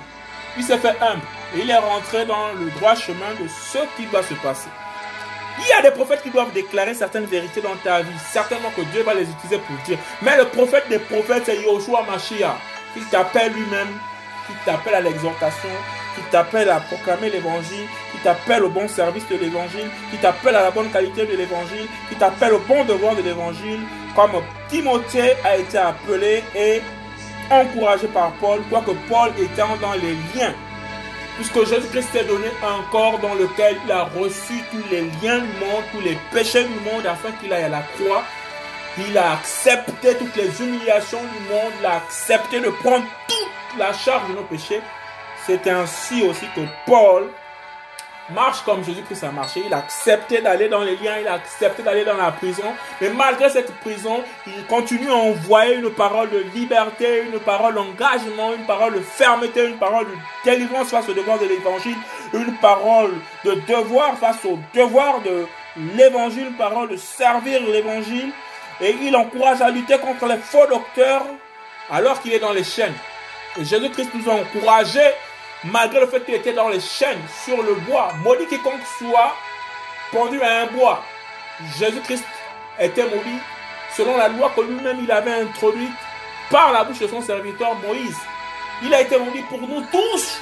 il s'est fait humble et il est rentré dans le droit chemin de ce qui va se passer. Il y a des prophètes qui doivent déclarer certaines vérités dans ta vie. Certainement que Dieu va les utiliser pour dire. Mais le prophète des prophètes, c'est Yoshua Mashiach. Il t'appelle lui-même, qui t'appelle à l'exhortation, qui t'appelle à proclamer l'évangile, qui t'appelle au bon service de l'évangile, qui t'appelle à la bonne qualité de l'évangile, qui t'appelle au bon devoir de l'évangile, comme Timothée a été appelé et encouragé par Paul, quoique Paul étant dans les liens Puisque Jésus-Christ a donné un corps dans lequel il a reçu tous les liens du monde, tous les péchés du monde, afin qu'il aille à la croix. Il a accepté toutes les humiliations du monde, il a accepté de prendre toute la charge de nos péchés. C'est ainsi aussi que Paul marche comme Jésus-Christ a marché. Il a accepté d'aller dans les liens, il a accepté d'aller dans la prison. Mais malgré cette prison, il continue à envoyer une parole de liberté, une parole d'engagement, une parole de fermeté, une parole de délivrance face au devoir de l'évangile, une parole de devoir face au devoir de l'évangile, une parole de servir l'évangile. Et il encourage à lutter contre les faux docteurs alors qu'il est dans les chaînes. Jésus-Christ nous a encouragés malgré le fait qu'il était dans les chaînes, sur le bois, maudit quiconque soit pendu à un bois. Jésus-Christ était maudit selon la loi que lui-même il avait introduite par la bouche de son serviteur Moïse. Il a été maudit pour nous tous.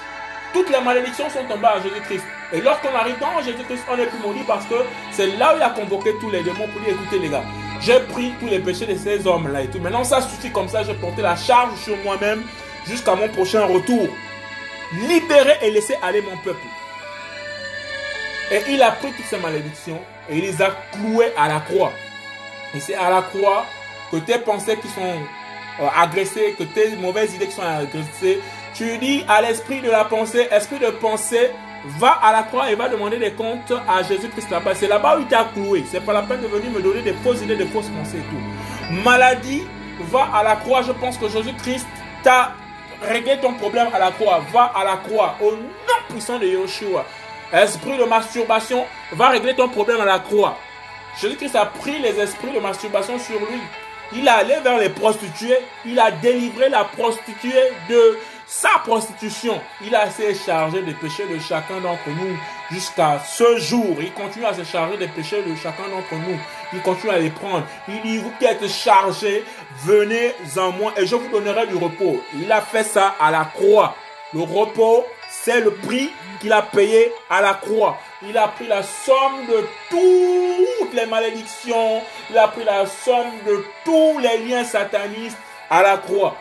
Toutes les malédictions sont tombées à Jésus-Christ. Et lorsqu'on arrive dans Jésus-Christ, on est plus maudit parce que c'est là où il a convoqué tous les démons pour dire écoutez les gars, j'ai pris tous les péchés de ces hommes-là et tout. Maintenant ça suffit comme ça, j'ai porté la charge sur moi-même jusqu'à mon prochain retour libérer et laisser aller mon peuple. Et il a pris toutes ces malédictions et il les a clouées à la croix. Et c'est à la croix que tes pensées qui sont euh, agressées, que tes mauvaises idées qui sont agressées, tu dis à l'esprit de la pensée, esprit de pensée, va à la croix et va demander des comptes à Jésus-Christ là-bas. C'est là-bas où il t'a cloué. C'est pas la peine de venir me donner des fausses idées, des fausses pensées et tout. Maladie, va à la croix. Je pense que Jésus-Christ t'a Régler ton problème à la croix. Va à la croix. Au nom puissant de Yeshua. Esprit de masturbation, va régler ton problème à la croix. Jésus-Christ a pris les esprits de masturbation sur lui. Il a allé vers les prostituées. Il a délivré la prostituée de sa prostitution. Il a assez chargé des péchés de chacun d'entre nous jusqu'à ce jour. Il continue à se charger des péchés de chacun d'entre nous. Il continue à les prendre. Il dit, vous qui êtes chargés, venez en moi et je vous donnerai du repos. Il a fait ça à la croix. Le repos, c'est le prix qu'il a payé à la croix. Il a pris la somme de toutes les malédictions. Il a pris la somme de tous les liens satanistes à la croix.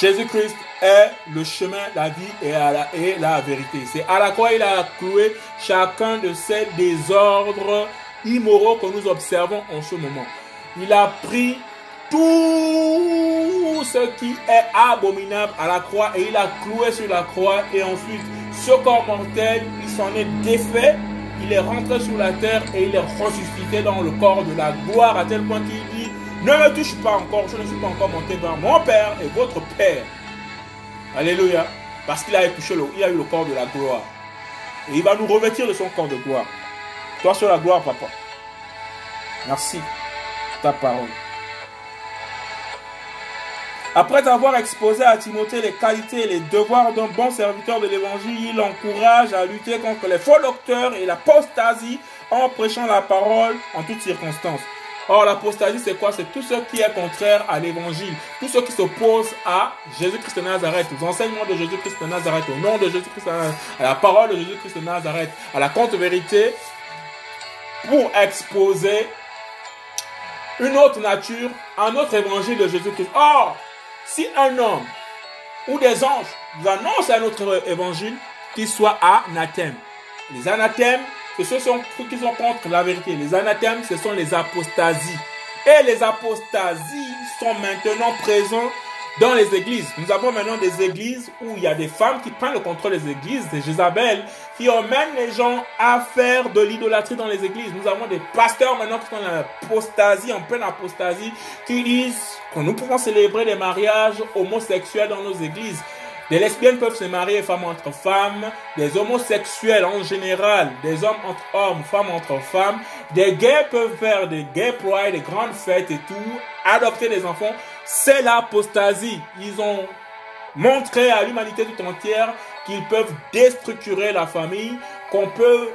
Jésus-Christ est le chemin, la vie et la, la vérité. C'est à la croix il a cloué chacun de ces désordres immoraux que nous observons en ce moment. Il a pris tout ce qui est abominable à la croix et il a cloué sur la croix et ensuite ce corps mortel, il s'en est défait, il est rentré sur la terre et il est ressuscité dans le corps de la gloire à tel point qu'il dit ne me touche pas encore, je ne suis pas encore monté vers mon Père et votre Père. Alléluia. Parce qu'il a, touché le, il a eu le corps de la gloire. Et il va nous revêtir de son corps de gloire. Toi sur la gloire, papa. Merci. Ta parole. Après avoir exposé à Timothée les qualités et les devoirs d'un bon serviteur de l'évangile, il encourage à lutter contre les faux docteurs et l'apostasie en prêchant la parole en toutes circonstances. Or, l'apostasie, c'est quoi? C'est tout ce qui est contraire à l'évangile, tout ce qui s'oppose à Jésus-Christ de Nazareth, aux enseignements de Jésus-Christ de Nazareth, au nom de Jésus-Christ de Nazareth, à la parole de Jésus-Christ de Nazareth, à la contre-vérité, pour exposer une autre nature, un autre évangile de Jésus-Christ. Or, si un homme ou des anges vous annoncent un autre évangile, qu'il soit anathème. Les anathèmes, ce sont ceux qui sont contre la vérité. Les anathèmes, ce sont les apostasies. Et les apostasies sont maintenant présents dans les églises. Nous avons maintenant des églises où il y a des femmes qui prennent le contrôle des églises, des Jézabel, qui emmènent les gens à faire de l'idolâtrie dans les églises. Nous avons des pasteurs maintenant qui sont dans l'apostasie, en pleine apostasie, qui disent que nous pouvons célébrer des mariages homosexuels dans nos églises. Des lesbiennes peuvent se marier femmes entre femmes, des homosexuels en général, des hommes entre hommes, femmes entre femmes, des gays peuvent faire des gay pride, des grandes fêtes et tout, adopter des enfants. C'est l'apostasie. Ils ont montré à l'humanité tout entière qu'ils peuvent déstructurer la famille, qu'on peut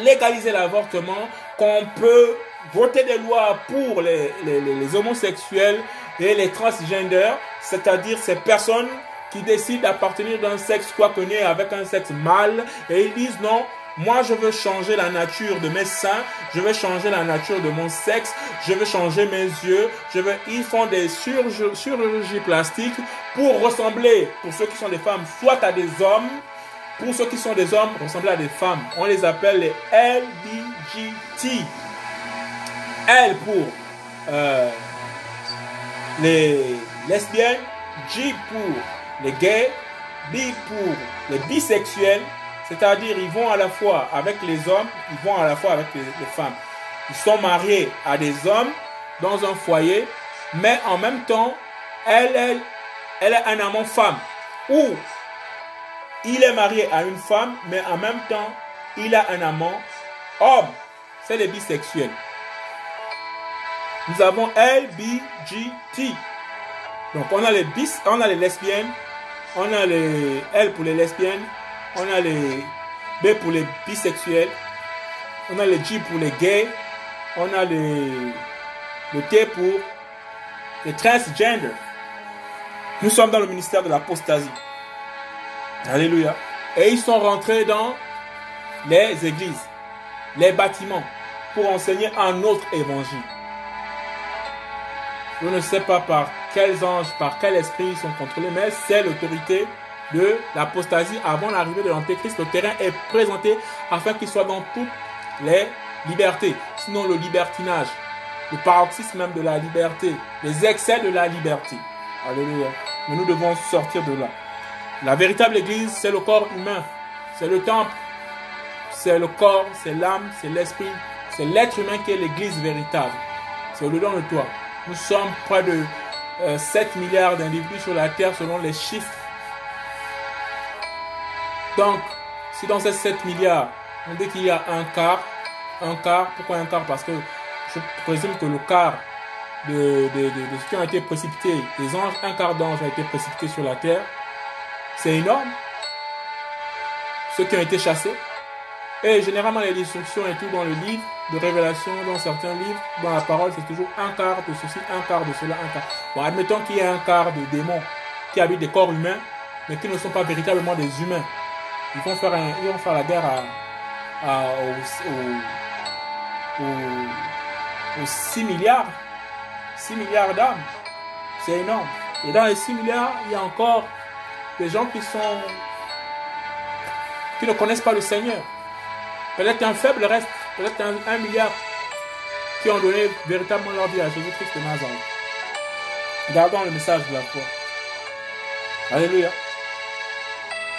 légaliser l'avortement, qu'on peut voter des lois pour les, les, les homosexuels et les transgenders, c'est-à-dire ces personnes qui décident d'appartenir d'un sexe quoi que né avec un sexe mâle et ils disent non, moi je veux changer la nature de mes seins, je veux changer la nature de mon sexe, je veux changer mes yeux, je veux ils font des chirurgies plastiques pour ressembler pour ceux qui sont des femmes soit à des hommes pour ceux qui sont des hommes, ressembler à des femmes. On les appelle les LBGT. L pour euh, les lesbiennes, G pour les gays, B pour les bisexuels, c'est-à-dire ils vont à la fois avec les hommes, ils vont à la fois avec les, femmes. Ils sont mariés à des hommes dans un foyer, mais en même temps, elle, elle, elle est un amant femme. Ou il est marié à une femme, mais en même temps, il a un amant homme. C'est les bisexuels. Nous avons LBGT. Donc on a les bis, on a les lesbiennes, on a les L pour les lesbiennes, on a les B pour les bisexuels, on a les G pour les gays, on a les, le T pour les transgender. Nous sommes dans le ministère de l'apostasie. Alléluia. Et ils sont rentrés dans les églises, les bâtiments, pour enseigner un autre évangile. Je ne sais pas par quels anges, par quel esprit ils sont contrôlés, mais c'est l'autorité de l'apostasie avant l'arrivée de l'Antéchrist. Le terrain est présenté afin qu'il soit dans toutes les libertés. Sinon, le libertinage, le paroxysme même de la liberté, les excès de la liberté. Alléluia. Mais nous devons sortir de là. La véritable église, c'est le corps humain. C'est le temple. C'est le corps, c'est l'âme, c'est l'esprit. C'est l'être humain qui est l'église véritable. C'est au-dedans de toi. Nous sommes près de 7 euh, milliards d'individus sur la Terre selon les chiffres. Donc, si dans ces 7 milliards, on dit qu'il y a un quart, un quart, pourquoi un quart? Parce que je présume que le quart de, de, qui ont été précipités, les anges, un quart d'anges ont été précipités sur la Terre. C'est énorme. Ceux qui ont été chassés. Et généralement, les destructions et tout dans le livre, de révélation dans certains livres, dans la parole, c'est toujours un quart de ceci, un quart de cela, un quart. Bon, admettons qu'il y ait un quart de démons qui habitent des corps humains, mais qui ne sont pas véritablement des humains. Ils vont faire, un, ils vont faire la guerre à, à, aux, aux, 6 milliards. 6 milliards d'âmes. C'est énorme. Et dans les 6 milliards, il y a encore des gens qui sont qui ne connaissent pas le Seigneur. Peut-être un faible reste peut-être un, milliard qui ont donné véritablement leur vie à Jésus-Christ de Nazareth. Gardons le message de la foi. Alléluia.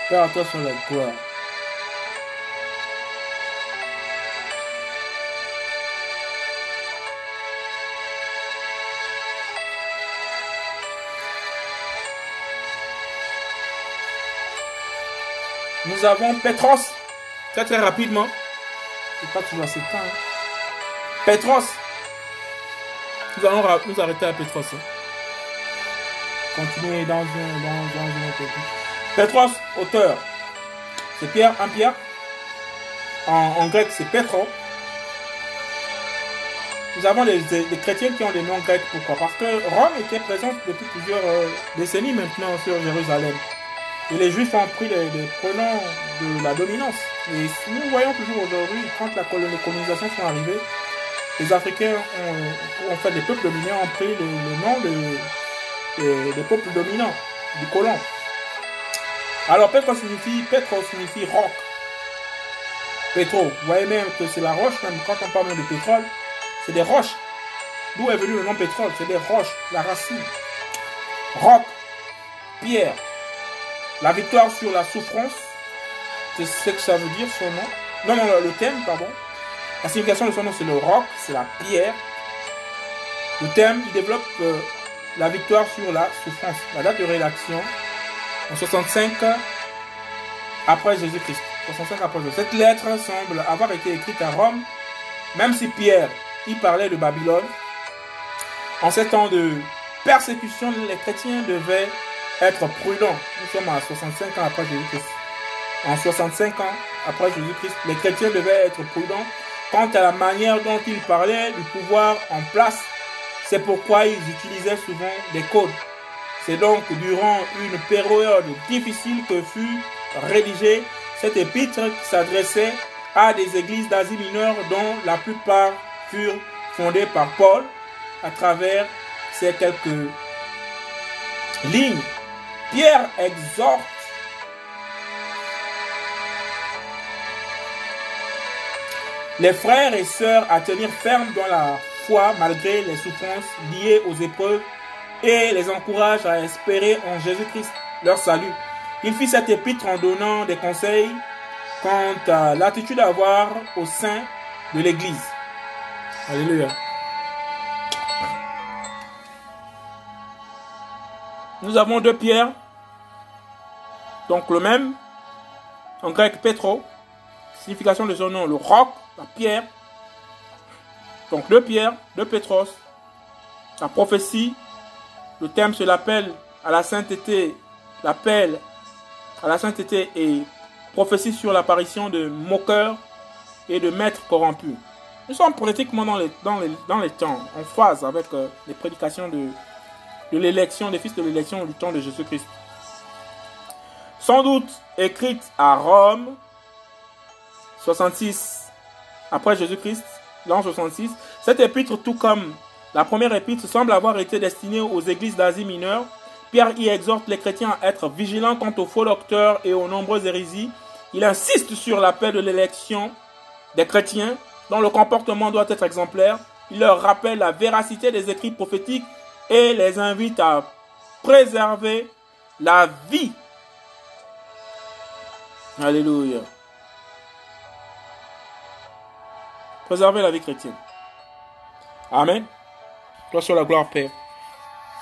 Père, à toi sur la gloire. Nous avons Petros, très très rapidement pas toujours assez temps. Hein. Petros. Nous allons nous arrêter à Petros. Hein. Continuer dans un, dans, dans une Petros, auteur. C'est Pierre, un Pierre. En, grec, c'est Petro. Nous avons les, chrétiens qui ont des noms grecs. Pourquoi? Parce que Rome était présente depuis plusieurs euh, décennies maintenant sur Jérusalem. Et les Juifs ont pris les, les pronoms de la dominance. Et nous voyons toujours aujourd'hui, quand la colonisation sont arrivées, les Africains ont, fait des peuples dominants, ont pris le, nom des peuples dominants, du colon. Alors Petro signifie, Petro signifie roc. Petro, vous voyez même que c'est la roche, même quand on parle de pétrole, c'est des roches. D'où est venu le nom pétrole? C'est des roches, la racine. Roc, pierre. La victoire sur la souffrance, ce que ça veut dire son nom. Non, non, le thème, pardon. La signification de son nom, c'est le roc, c'est la pierre. Le thème, il développe euh, la victoire sur la souffrance. La date de rédaction, en 65 après Jésus-Christ. 65 après Jésus. Cette lettre semble avoir été écrite à Rome, même si Pierre y parlait de Babylone. En ces temps de persécution, les chrétiens devaient être prudents. Nous sommes à 65 ans après Jésus-Christ. En 65 ans après Jésus-Christ, les chrétiens devaient être prudents quant à la manière dont ils parlaient du pouvoir en place. C'est pourquoi ils utilisaient souvent des codes. C'est donc durant une période difficile que fut rédigée cette épître qui s'adressait à des églises d'Asie mineure dont la plupart furent fondées par Paul à travers ces quelques lignes. Pierre exhorte les frères et sœurs à tenir ferme dans la foi malgré les souffrances liées aux épreuves et les encourage à espérer en Jésus-Christ leur salut. Il fit cette épître en donnant des conseils quant à l'attitude à avoir au sein de l'Église. Alléluia. Nous avons deux pierres, donc le même, en grec Petro, signification de son nom, le roc, la pierre. Donc deux pierres, deux Petros, la prophétie, le thème se l'appelle à la sainteté, l'appel à la sainteté et prophétie sur l'apparition de moqueurs et de maîtres corrompus. Nous sommes pratiquement dans les, dans les, dans les temps, en phase avec euh, les prédications de, de l'élection, des fils de l'élection du temps de Jésus-Christ. Sans doute écrite à Rome, 66 après Jésus-Christ, l'an 66, cette épître, tout comme la première épître, semble avoir été destinée aux églises d'Asie mineure. Pierre y exhorte les chrétiens à être vigilants quant aux faux docteurs et aux nombreuses hérésies. Il insiste sur l'appel de l'élection des chrétiens, dont le comportement doit être exemplaire. Il leur rappelle la véracité des écrits prophétiques et les invite à préserver la vie. Alléluia. Préserver la vie chrétienne. Amen. Gloire sur la gloire Père.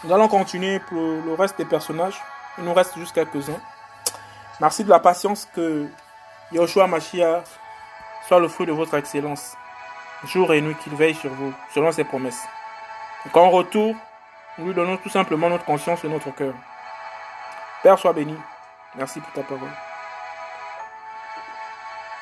Nous allons continuer pour le reste des personnages. Il nous reste juste quelques-uns. Merci de la patience que Yoshua Mashiach soit le fruit de votre excellence. Jour et nuit qu'il veille sur vous, selon ses promesses. Qu'en retour, nous lui donnons tout simplement notre conscience et notre cœur. Père, sois béni. Merci pour ta parole.